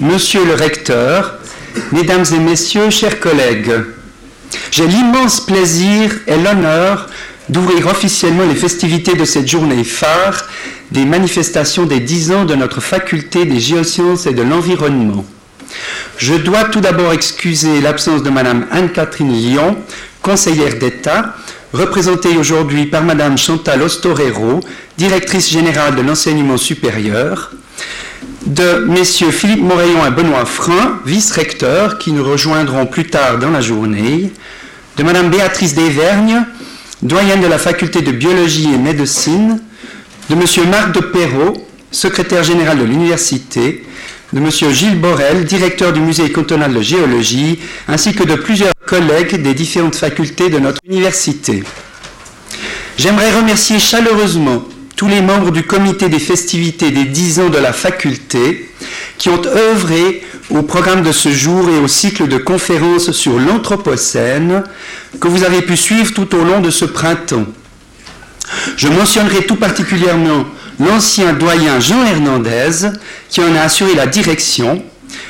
Monsieur le recteur, Mesdames et Messieurs, chers collègues, j'ai l'immense plaisir et l'honneur d'ouvrir officiellement les festivités de cette journée phare des manifestations des 10 ans de notre faculté des géosciences et de l'environnement. Je dois tout d'abord excuser l'absence de Madame Anne-Catherine Lyon, conseillère d'État, représentée aujourd'hui par Madame Chantal Ostorero, directrice générale de l'enseignement supérieur, de messieurs Philippe Morayon et Benoît Frein, vice-recteurs, qui nous rejoindront plus tard dans la journée, de Madame Béatrice Desvergnes, doyenne de la faculté de biologie et médecine, de Monsieur Marc de Perrault, secrétaire général de l'université, de Monsieur Gilles Borel, directeur du musée cantonal de géologie, ainsi que de plusieurs collègues des différentes facultés de notre université. J'aimerais remercier chaleureusement tous les membres du comité des festivités des 10 ans de la faculté qui ont œuvré au programme de ce jour et au cycle de conférences sur l'Anthropocène que vous avez pu suivre tout au long de ce printemps. Je mentionnerai tout particulièrement l'ancien doyen Jean Hernandez qui en a assuré la direction,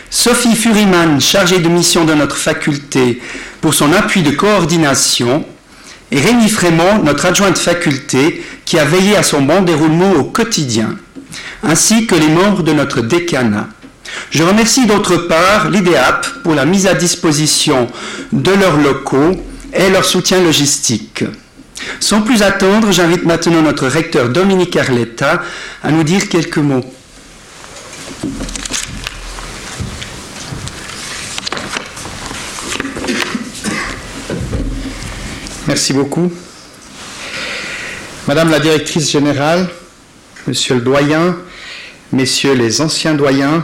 Sophie Furiman, chargée de mission de notre faculté, pour son appui de coordination, et Rémi Frémont, notre adjoint de faculté, qui a veillé à son bon déroulement au quotidien, ainsi que les membres de notre décanat. Je remercie d'autre part l'IDEAP pour la mise à disposition de leurs locaux et leur soutien logistique. Sans plus attendre, j'invite maintenant notre recteur Dominique Arletta à nous dire quelques mots. Merci beaucoup. Madame la directrice générale, Monsieur le doyen, Messieurs les anciens doyens,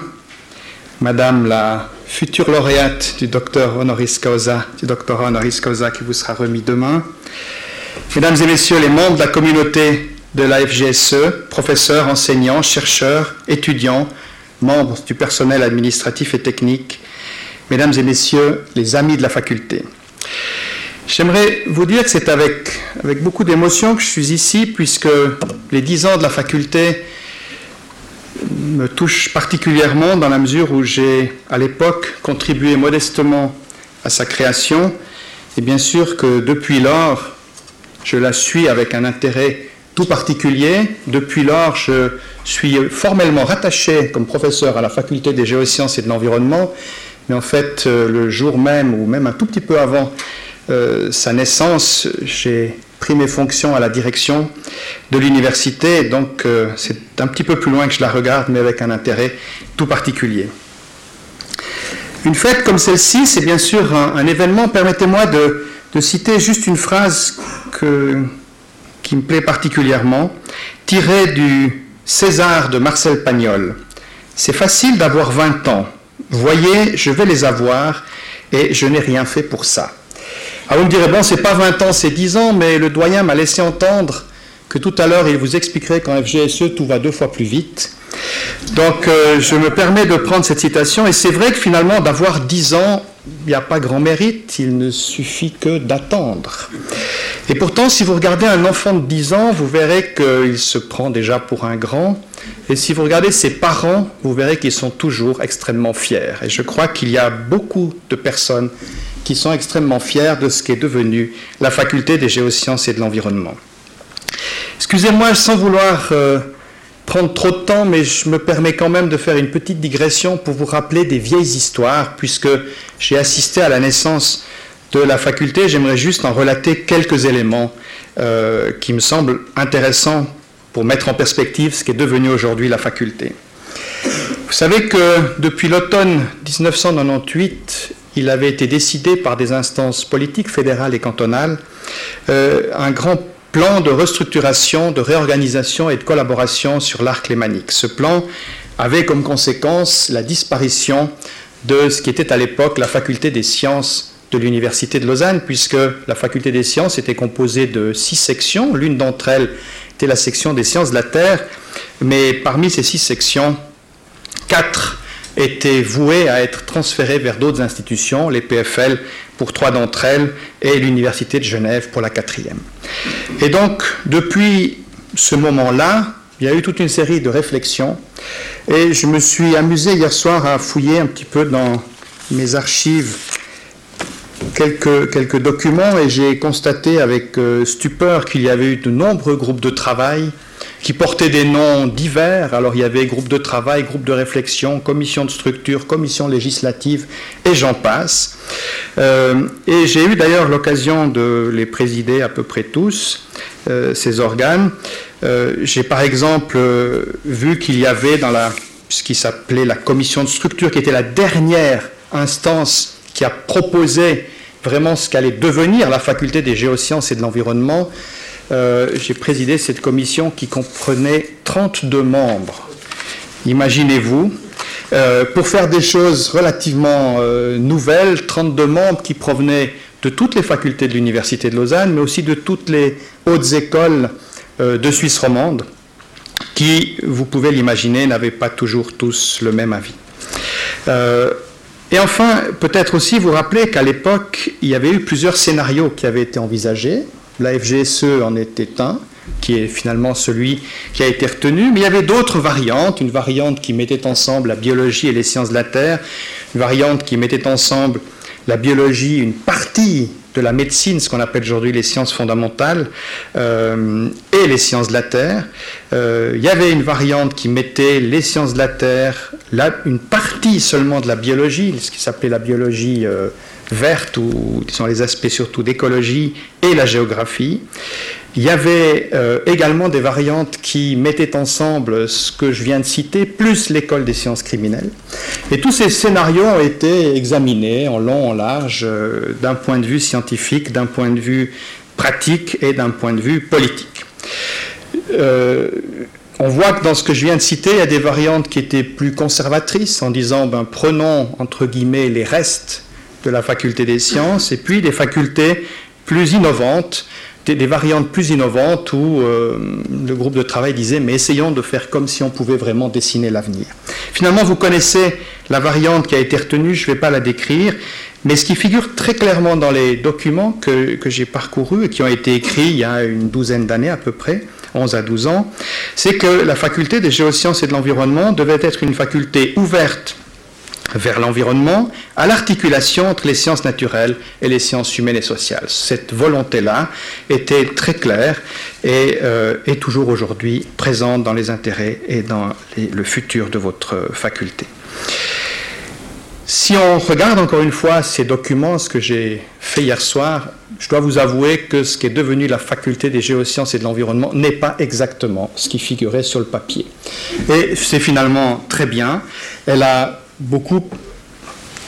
Madame la future lauréate du docteur honoris causa, du doctorat honoris causa qui vous sera remis demain, Mesdames et Messieurs les membres de la communauté de la FGSE, professeurs, enseignants, chercheurs, étudiants, membres du personnel administratif et technique, Mesdames et Messieurs les amis de la faculté. J'aimerais vous dire que c'est avec, beaucoup d'émotion que je suis ici, puisque les dix ans de la faculté me touchent particulièrement dans la mesure où j'ai, à l'époque, contribué modestement à sa création, et bien sûr que depuis lors, je la suis avec un intérêt tout particulier. Depuis lors, je suis formellement rattaché comme professeur à la faculté des géosciences et de l'environnement, mais en fait, euh, le jour même, ou même un tout petit peu avant euh, sa naissance, j'ai pris mes fonctions à la direction de l'université, donc euh, c'est un petit peu plus loin que je la regarde, mais avec un intérêt tout particulier. Une fête comme celle-ci, c'est bien sûr un, événement. Permettez-moi de, citer juste une phrase qui me plaît particulièrement, tirée du César de Marcel Pagnol. C'est facile d'avoir 20 ans. Voyez, je vais les avoir et je n'ai rien fait pour ça. Ah, vous me direz, bon, c'est pas 20 ans, c'est 10 ans, mais le doyen m'a laissé entendre que tout à l'heure, il vous expliquerait qu'en FGSE, tout va deux fois plus vite. Donc, euh, je me permets de prendre cette citation, et c'est vrai que finalement, d'avoir 10 ans, il n'y a pas grand mérite, il ne suffit que d'attendre. Et pourtant, si vous regardez un enfant de 10 ans, vous verrez qu'il se prend déjà pour un grand. Et si vous regardez ses parents, vous verrez qu'ils sont toujours extrêmement fiers. Et je crois qu'il y a beaucoup de personnes qui sont extrêmement fiers de ce qu'est devenu la faculté des géosciences et de l'environnement. Excusez-moi sans vouloir euh, prendre trop de temps, mais je me permets quand même de faire une petite digression pour vous rappeler des vieilles histoires, puisque j'ai assisté à la naissance de la faculté. J'aimerais juste en relater quelques éléments euh, qui me semblent intéressants pour mettre en perspective ce qu'est devenu aujourd'hui la faculté. Vous savez que depuis l'automne 1998, il avait été décidé par des instances politiques fédérales et cantonales euh, un grand plan de restructuration, de réorganisation et de collaboration sur l'arc lémanique. Ce plan avait comme conséquence la disparition de ce qui était à l'époque la faculté des sciences de l'Université de Lausanne, puisque la faculté des sciences était composée de six sections. L'une d'entre elles était la section des sciences de la Terre, mais parmi ces six sections, quatre étaient vouées à être transférées vers d'autres institutions, les PFL pour trois d'entre elles et l'Université de Genève pour la quatrième. Et donc, depuis ce moment-là, il y a eu toute une série de réflexions et je me suis amusé hier soir à fouiller un petit peu dans mes archives quelques, quelques documents et j'ai constaté avec euh, stupeur qu'il y avait eu de nombreux groupes de travail qui portaient des noms divers. Alors il y avait groupe de travail, groupe de réflexion, commission de structure, commission législative et j'en passe. Euh, et j'ai eu d'ailleurs l'occasion de les présider à peu près tous, euh, ces organes. j'ai par exemple vu qu'il y avait dans la, ce qui s'appelait la commission de structure, qui était la dernière instance qui a proposé vraiment ce qu'allait devenir la faculté des géosciences et de l'environnement, euh, j'ai présidé cette commission qui comprenait 32 membres. Imaginez-vous, euh, pour faire des choses relativement euh, nouvelles, 32 membres qui provenaient de toutes les facultés de l'Université de Lausanne, mais aussi de toutes les hautes écoles de Suisse romande, qui, vous pouvez l'imaginer, n'avaient pas toujours tous le même avis. Et enfin, peut-être aussi vous rappeler qu'à l'époque, il y avait eu plusieurs scénarios qui avaient été envisagés. La FGSE en était un, qui est finalement celui qui a été retenu, mais il y avait d'autres variantes, une variante qui mettait ensemble la biologie et les sciences de la Terre, une variante qui mettait ensemble la biologie, une partie de la médecine, ce qu'on appelle aujourd'hui les sciences fondamentales, euh, et les sciences de la Terre. Euh, il y avait une variante qui mettait les sciences de la Terre, une partie seulement de la biologie, ce qui s'appelait la biologie euh, verte, ou qui sont les aspects surtout d'écologie et la géographie. Il y avait euh, également des variantes qui mettaient ensemble ce que je viens de citer, plus l'école des sciences criminelles. Et tous ces scénarios ont été examinés en long, en large, euh, d'un point de vue scientifique, d'un point de vue pratique et d'un point de vue politique. Euh, on voit que dans ce que je viens de citer, il y a des variantes qui étaient plus conservatrices, en disant ben, prenons entre guillemets les restes de la faculté des sciences, et puis des facultés plus innovantes, des, variantes plus innovantes où euh, le groupe de travail disait mais essayons de faire comme si on pouvait vraiment dessiner l'avenir. Finalement, vous connaissez la variante qui a été retenue, je ne vais pas la décrire, mais ce qui figure très clairement dans les documents que, que j'ai parcourus et qui ont été écrits il y a une douzaine d'années à peu près, 11 à 12 ans, c'est que la faculté des géosciences et de l'environnement devait être une faculté ouverte vers l'environnement, à l'articulation entre les sciences naturelles et les sciences humaines et sociales. Cette volonté-là était très claire et euh, est toujours aujourd'hui présente dans les intérêts et dans le futur de votre faculté. Si on regarde encore une fois ces documents, ce que j'ai fait hier soir, je dois vous avouer que ce qui est devenu la faculté des géosciences et de l'environnement n'est pas exactement ce qui figurait sur le papier. Et c'est finalement très bien. Elle a beaucoup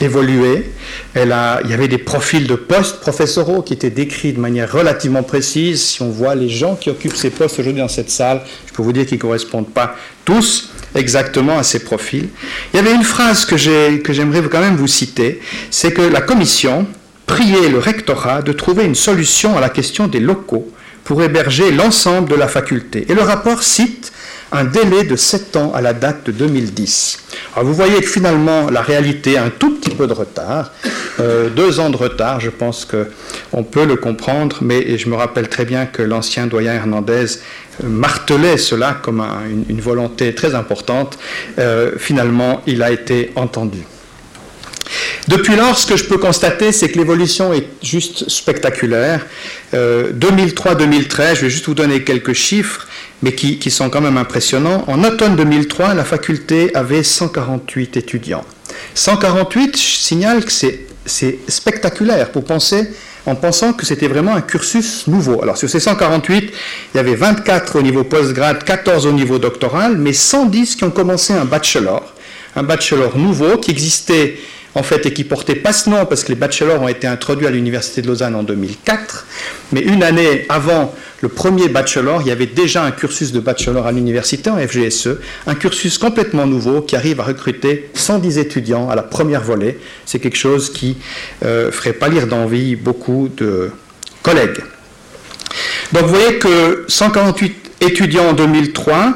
évolué. Il y avait des profils de postes professoraux qui étaient décrits de manière relativement précise. Si on voit les gens qui occupent ces postes aujourd'hui dans cette salle, je peux vous dire qu'ils ne correspondent pas tous exactement à ces profils. Il y avait une phrase que, que j'aimerais quand même vous citer, c'est que la commission priait le rectorat de trouver une solution à la question des locaux pour héberger l'ensemble de la faculté. Et le rapport cite un délai de 7 ans à la date de 2010. Alors vous voyez finalement la réalité un tout petit peu de retard, euh, deux ans de retard, je pense qu'on peut le comprendre, mais je me rappelle très bien que l'ancien doyen Hernandez martelait cela comme une, volonté très importante. Euh, finalement, il a été entendu. Depuis lors, ce que je peux constater, c'est que l'évolution est juste spectaculaire. 2003-2013, je vais juste vous donner quelques chiffres mais qui, sont quand même impressionnants. En automne 2003, la faculté avait 148 étudiants. 148, je signale que c'est spectaculaire pour penser, en pensant que c'était vraiment un cursus nouveau. Alors sur ces 148, il y avait 24 au niveau postgrade, 14 au niveau doctoral, mais 110 qui ont commencé un bachelor, un bachelor nouveau qui existait en fait, et qui portait pas ce nom parce que les bachelors ont été introduits à l'Université de Lausanne en 2004. Mais une année avant le premier bachelor, il y avait déjà un cursus de bachelor à l'université en FGSE, un cursus complètement nouveau qui arrive à recruter 110 étudiants à la première volée. C'est quelque chose qui euh, ferait pas lire d'envie beaucoup de collègues. Donc vous voyez que 148 étudiants en 2003.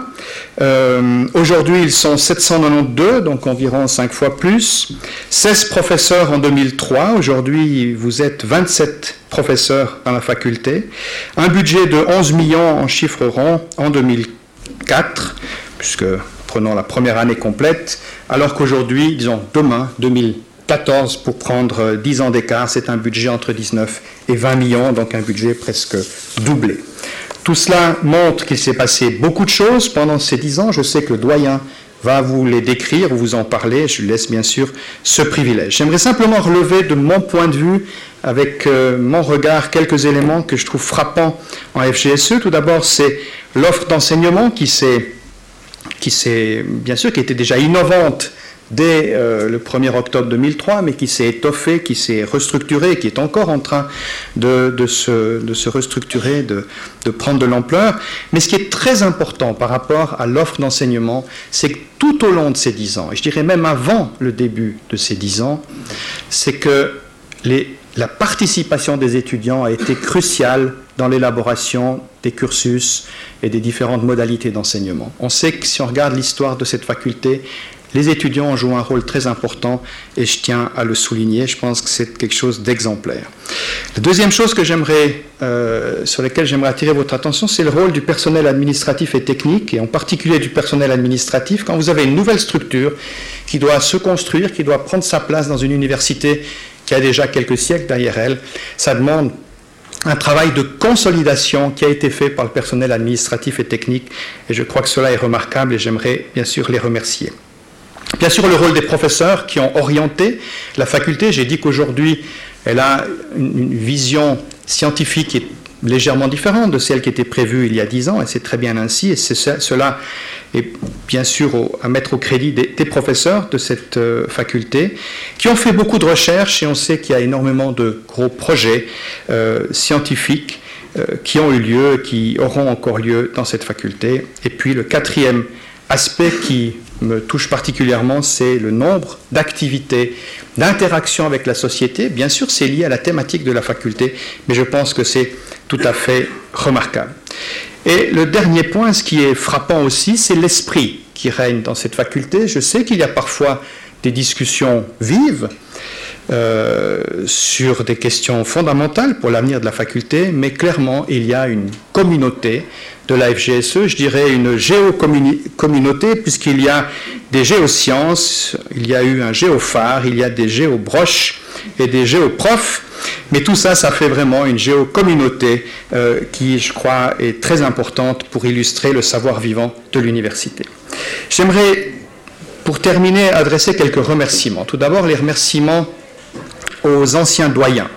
Euh, aujourd'hui, ils sont 792, donc environ 5 fois plus. 16 professeurs en 2003. Aujourd'hui, vous êtes 27 professeurs dans la faculté. Un budget de 11 millions en chiffres ronds en 2004. 4, puisque prenons la première année complète, alors qu'aujourd'hui, disons demain, 2014, pour prendre 10 ans d'écart, c'est un budget entre 19 et 20 millions, donc un budget presque doublé. Tout cela montre qu'il s'est passé beaucoup de choses pendant ces 10 ans. Je sais que le doyen va vous les décrire ou vous en parler. Je lui laisse bien sûr ce privilège. J'aimerais simplement relever de mon point de vue, avec euh, mon regard, quelques éléments que je trouve frappants en FGSE. Tout d'abord, c'est l'offre d'enseignement qui s'est, qui s'est, bien sûr, qui était déjà innovante dès euh, le 1er octobre 2003, mais qui s'est étoffé, qui s'est restructuré, qui est encore en train de, se, restructurer, de, prendre de l'ampleur. Mais ce qui est très important par rapport à l'offre d'enseignement, c'est que tout au long de ces dix ans, et je dirais même avant le début de ces dix ans, c'est que la participation des étudiants a été cruciale dans l'élaboration des cursus et des différentes modalités d'enseignement. On sait que si on regarde l'histoire de cette faculté, les étudiants ont joué un rôle très important et je tiens à le souligner. Je pense que c'est quelque chose d'exemplaire. La deuxième chose que j'aimerais, euh, sur laquelle j'aimerais attirer votre attention, c'est le rôle du personnel administratif et technique, et en particulier du personnel administratif. Quand vous avez une nouvelle structure qui doit se construire, qui doit prendre sa place dans une université qui a déjà quelques siècles derrière elle, ça demande un travail de consolidation qui a été fait par le personnel administratif et technique, et je crois que cela est remarquable et j'aimerais bien sûr les remercier. Bien sûr, le rôle des professeurs qui ont orienté la faculté. J'ai dit qu'aujourd'hui, elle a une, vision scientifique qui est légèrement différente de celle qui était prévue il y a dix ans, et c'est très bien ainsi. Et cela est bien sûr à mettre au crédit des, professeurs de cette euh, faculté, qui ont fait beaucoup de recherches, et on sait qu'il y a énormément de gros projets euh, scientifiques euh, qui ont eu lieu, qui auront encore lieu dans cette faculté. Et puis le quatrième aspect qui me touche particulièrement, c'est le nombre d'activités, d'interactions avec la société. Bien sûr, c'est lié à la thématique de la faculté, mais je pense que c'est tout à fait remarquable. Et le dernier point, ce qui est frappant aussi, c'est l'esprit qui règne dans cette faculté. Je sais qu'il y a parfois des discussions vives euh, sur des questions fondamentales pour l'avenir de la faculté, mais clairement, il y a une communauté de la FGSE, je dirais une géocommunauté, puisqu'il y a des géosciences, il y a eu un géophare, il y a des géobroches et des géoprofs, mais tout ça, ça fait vraiment une géocommunauté euh, qui, je crois, est très importante pour illustrer le savoir vivant de l'université. J'aimerais, pour terminer, adresser quelques remerciements. Tout d'abord, les remerciements aux anciens doyens.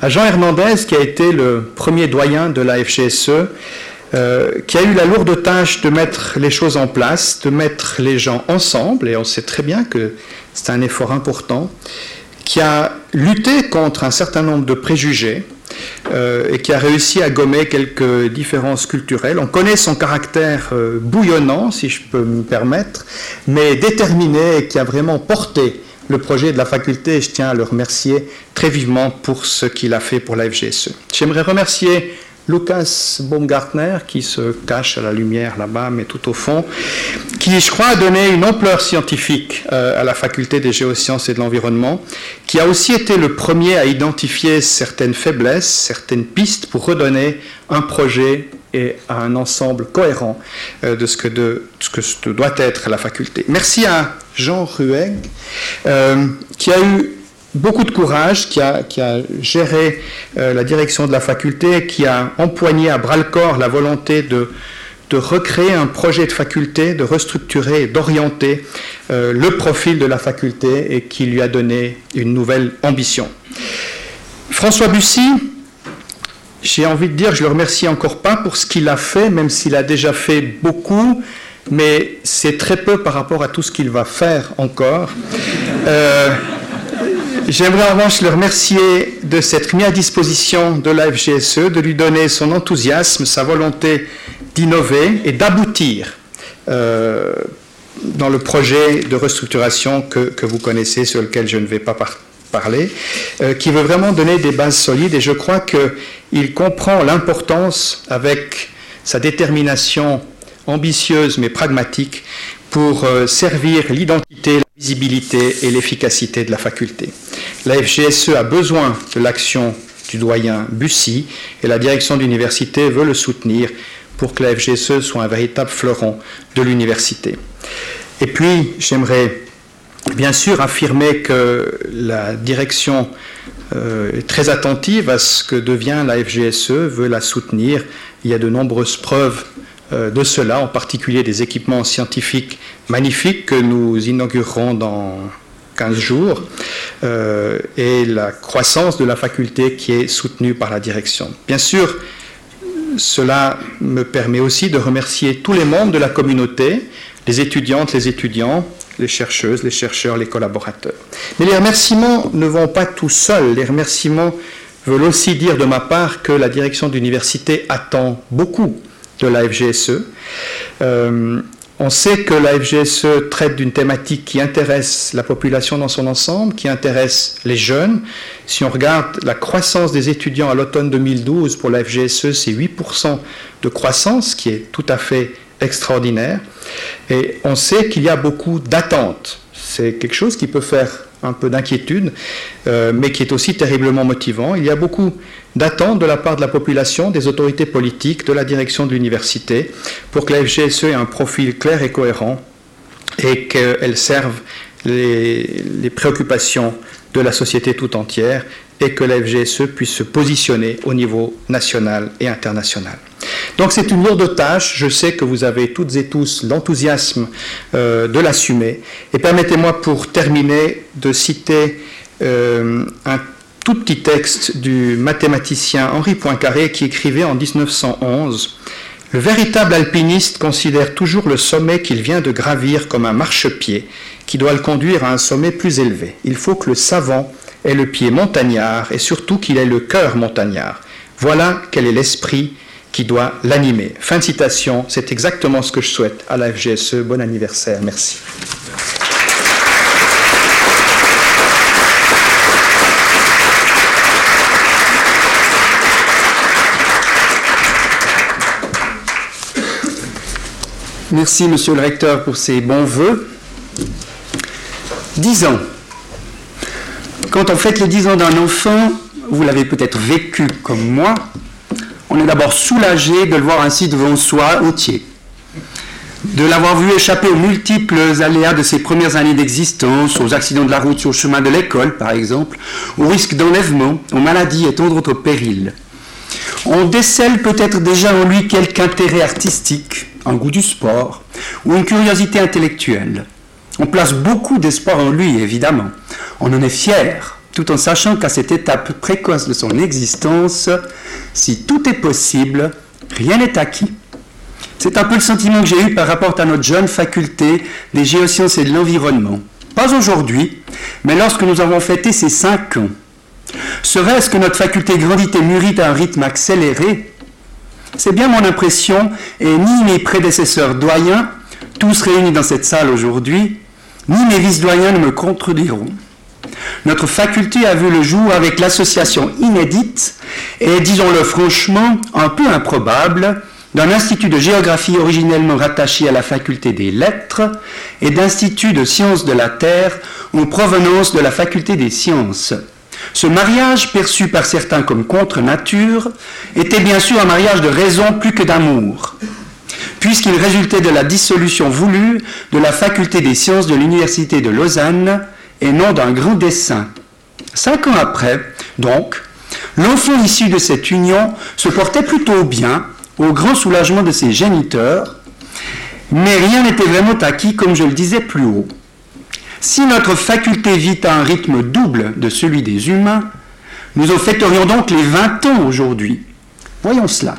À Jean Hernandez, qui a été le premier doyen de la FGSE, euh, qui a eu la lourde tâche de mettre les choses en place, de mettre les gens ensemble, et on sait très bien que c'est un effort important, qui a lutté contre un certain nombre de préjugés euh, et qui a réussi à gommer quelques différences culturelles. On connaît son caractère euh, bouillonnant, si je peux me permettre, mais déterminé et qui a vraiment porté le projet de la faculté et je tiens à le remercier très vivement pour ce qu'il a fait pour la FGSE. J'aimerais remercier Lucas Baumgartner, qui se cache à la lumière là-bas, mais tout au fond, qui, je crois, a donné une ampleur scientifique euh, à la faculté des géosciences et de l'environnement, qui a aussi été le premier à identifier certaines faiblesses, certaines pistes pour redonner un projet et un ensemble cohérent euh, de, ce que ce doit être la faculté. Merci à Jean Rueg, euh, qui a eu beaucoup de courage, qui a, géré euh, la direction de la faculté, qui a empoigné à bras-le-corps la volonté de, recréer un projet de faculté, de restructurer et d'orienter euh, le profil de la faculté et qui lui a donné une nouvelle ambition. François Bussy, j'ai envie de dire, je le remercie encore pas pour ce qu'il a fait, même s'il a déjà fait beaucoup, mais c'est très peu par rapport à tout ce qu'il va faire encore. Euh, J'aimerais en revanche le remercier de s'être mis à disposition de la FGSE, de lui donner son enthousiasme, sa volonté d'innover et d'aboutir euh, dans le projet de restructuration que, vous connaissez, sur lequel je ne vais pas parler, euh, qui veut vraiment donner des bases solides. Et je crois qu'il comprend l'importance, avec sa détermination ambitieuse mais pragmatique, pour euh, servir l'identité, visibilité et l'efficacité de la faculté. La FGSE a besoin de l'action du doyen Bussy et la direction de l'université veut le soutenir pour que la FGSE soit un véritable fleuron de l'université. Et puis, j'aimerais bien sûr affirmer que la direction euh, est très attentive à ce que devient la FGSE, veut la soutenir. Il y a de nombreuses preuves de cela, en particulier des équipements scientifiques magnifiques que nous inaugurerons dans 15 jours, euh, et la croissance de la faculté qui est soutenue par la direction. Bien sûr, cela me permet aussi de remercier tous les membres de la communauté, les étudiantes, les étudiants, les chercheuses, les chercheurs, les collaborateurs. Mais les remerciements ne vont pas tout seuls. Les remerciements veulent aussi dire de ma part que la direction d'université attend beaucoup de la FGSE. Euh, on sait que la FGSE traite d'une thématique qui intéresse la population dans son ensemble, qui intéresse les jeunes. Si on regarde la croissance des étudiants à l'automne 2012 pour la FGSE, c'est 8% de croissance, qui est tout à fait extraordinaire. Et on sait qu'il y a beaucoup d'attentes. C'est quelque chose qui peut faire un peu d'inquiétude, euh, mais qui est aussi terriblement motivant. Il y a beaucoup d'attentes de la part de la population, des autorités politiques, de la direction de l'université, pour que la FGSE ait un profil clair et cohérent et qu'elle serve les, les préoccupations de la société tout entière et que la FGSE puisse se positionner au niveau national et international. Donc c'est une lourde tâche, je sais que vous avez toutes et tous l'enthousiasme euh, de l'assumer. Et permettez-moi pour terminer de citer euh, un tout petit texte du mathématicien Henri Poincaré qui écrivait en 1911 Le véritable alpiniste considère toujours le sommet qu'il vient de gravir comme un marchepied qui doit le conduire à un sommet plus élevé. Il faut que le savant ait le pied montagnard et surtout qu'il ait le cœur montagnard. Voilà quel est l'esprit qui doit l'animer. Fin de citation, c'est exactement ce que je souhaite à la FGSE. Bon anniversaire, merci. Merci, monsieur le recteur, pour ces bons voeux. Dix ans. Quand on fête les dix ans d'un enfant, vous l'avez peut-être vécu comme moi, on est d'abord soulagé de le voir ainsi devant soi entier, de l'avoir vu échapper aux multiples aléas de ses premières années d'existence, aux accidents de la route sur le chemin de l'école par exemple, aux risques d'enlèvement, aux maladies et tant d'autres périls. On décèle peut-être déjà en lui quelque intérêt artistique, un goût du sport ou une curiosité intellectuelle. On place beaucoup d'espoir en lui, évidemment. On en est fier, tout en sachant qu'à cette étape précoce de son existence, si tout est possible, rien n'est acquis. C'est un peu le sentiment que j'ai eu par rapport à notre jeune faculté des géosciences et de l'environnement. Pas aujourd'hui, mais lorsque nous avons fêté ces cinq ans. Serait-ce que notre faculté grandit et mûrit à un rythme accéléré? C'est bien mon impression, et ni mes prédécesseurs doyens, tous réunis dans cette salle aujourd'hui, ni mes vice-doyens ne me contrediront. Notre faculté a vu le jour avec l'association inédite et, disons-le franchement, un peu improbable, d'un institut de géographie originellement rattaché à la faculté des lettres et d'institut de sciences de la Terre en provenance de la faculté des sciences. Ce mariage, perçu par certains comme contre nature, était bien sûr un mariage de raison plus que d'amour, puisqu'il résultait de la dissolution voulue de la faculté des sciences de l'Université de Lausanne et non d'un grand dessein. Cinq ans après, donc, l'enfant issu de cette union se portait plutôt bien, au grand soulagement de ses géniteurs, mais rien n'était vraiment acquis comme je le disais plus haut. Si notre faculté vit à un rythme double de celui des humains, nous en fêterions donc les 20 ans aujourd'hui. Voyons cela.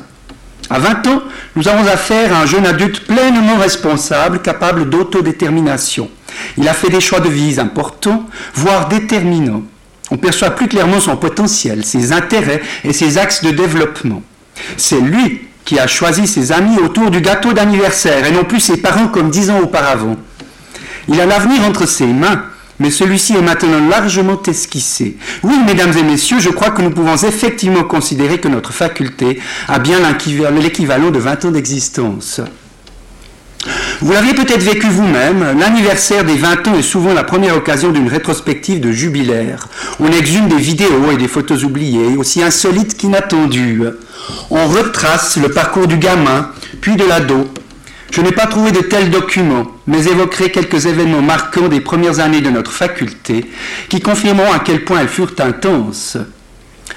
À 20 ans, nous avons affaire à un jeune adulte pleinement responsable, capable d'autodétermination. Il a fait des choix de vie importants, voire déterminants. On perçoit plus clairement son potentiel, ses intérêts et ses axes de développement. C'est lui qui a choisi ses amis autour du gâteau d'anniversaire et non plus ses parents comme dix ans auparavant. Il a l'avenir entre ses mains, mais celui-ci est maintenant largement esquissé. Oui, mesdames et messieurs, je crois que nous pouvons effectivement considérer que notre faculté a bien l'équivalent de 20 ans d'existence. Vous l'aviez peut-être vécu vous-même, l'anniversaire des 20 ans est souvent la première occasion d'une rétrospective de jubilaire. On exhume des vidéos et des photos oubliées, aussi insolites qu'inattendues. On retrace le parcours du gamin, puis de l'ado. Je n'ai pas trouvé de tels documents, mais évoquerai quelques événements marquants des premières années de notre faculté qui confirmeront à quel point elles furent intenses.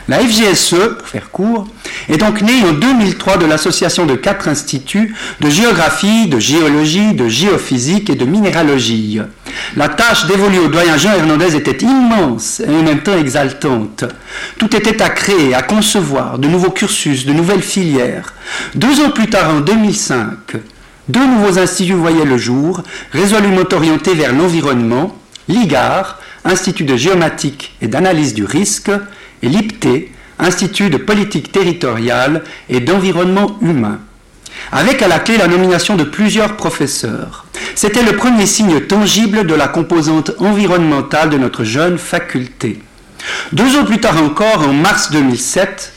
La FGSE, pour faire court, est donc née en 2003 de l'association de quatre instituts de géographie, de géologie, de géophysique et de minéralogie. La tâche dévolue au doyen Jean Hernandez était immense et en même temps exaltante. Tout était à créer, à concevoir, de nouveaux cursus, de nouvelles filières. Deux ans plus tard, en 2005, deux nouveaux instituts voyaient le jour, résolument orientés vers l'environnement, l'IGAR, Institut de géomatique et d'analyse du risque, et l'IPT, Institut de politique territoriale et d'environnement humain. Avec à la clé la nomination de plusieurs professeurs. C'était le premier signe tangible de la composante environnementale de notre jeune faculté. Deux ans plus tard encore, en mars 2007,